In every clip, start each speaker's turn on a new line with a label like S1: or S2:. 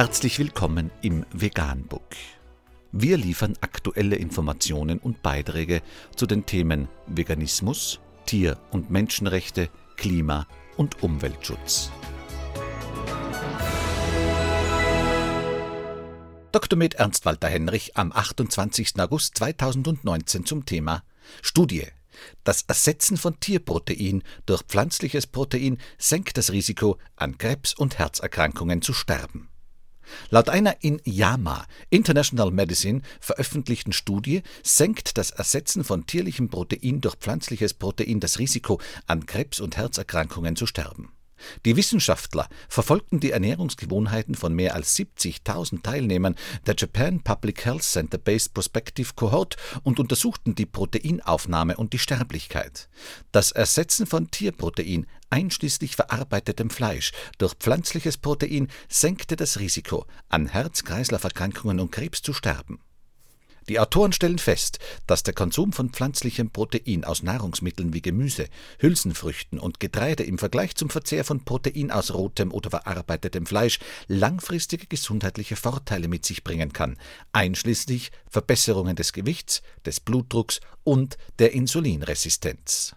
S1: Herzlich willkommen im Veganbook. Wir liefern aktuelle Informationen und Beiträge zu den Themen Veganismus, Tier- und Menschenrechte, Klima- und Umweltschutz. Dr. Med Ernst Walter Henrich am 28. August 2019 zum Thema Studie. Das Ersetzen von Tierprotein durch pflanzliches Protein senkt das Risiko, an Krebs und Herzerkrankungen zu sterben. Laut einer in JAMA International Medicine veröffentlichten Studie senkt das Ersetzen von tierlichem Protein durch pflanzliches Protein das Risiko, an Krebs und Herzerkrankungen zu sterben die Wissenschaftler verfolgten die Ernährungsgewohnheiten von mehr als 70.000 Teilnehmern der Japan Public Health Center Based Prospective Cohort und untersuchten die Proteinaufnahme und die Sterblichkeit. Das Ersetzen von Tierprotein einschließlich verarbeitetem Fleisch durch pflanzliches Protein senkte das Risiko, an Herz-Kreislauf-Erkrankungen und Krebs zu sterben die Autoren stellen fest, dass der Konsum von pflanzlichem Protein aus Nahrungsmitteln wie Gemüse, Hülsenfrüchten und Getreide im Vergleich zum Verzehr von Protein aus rotem oder verarbeitetem Fleisch langfristige gesundheitliche Vorteile mit sich bringen kann, einschließlich Verbesserungen des Gewichts, des Blutdrucks und der Insulinresistenz.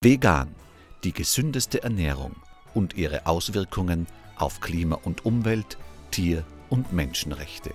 S1: Vegan, die gesündeste Ernährung und ihre Auswirkungen auf Klima und Umwelt, Tier- und Menschenrechte.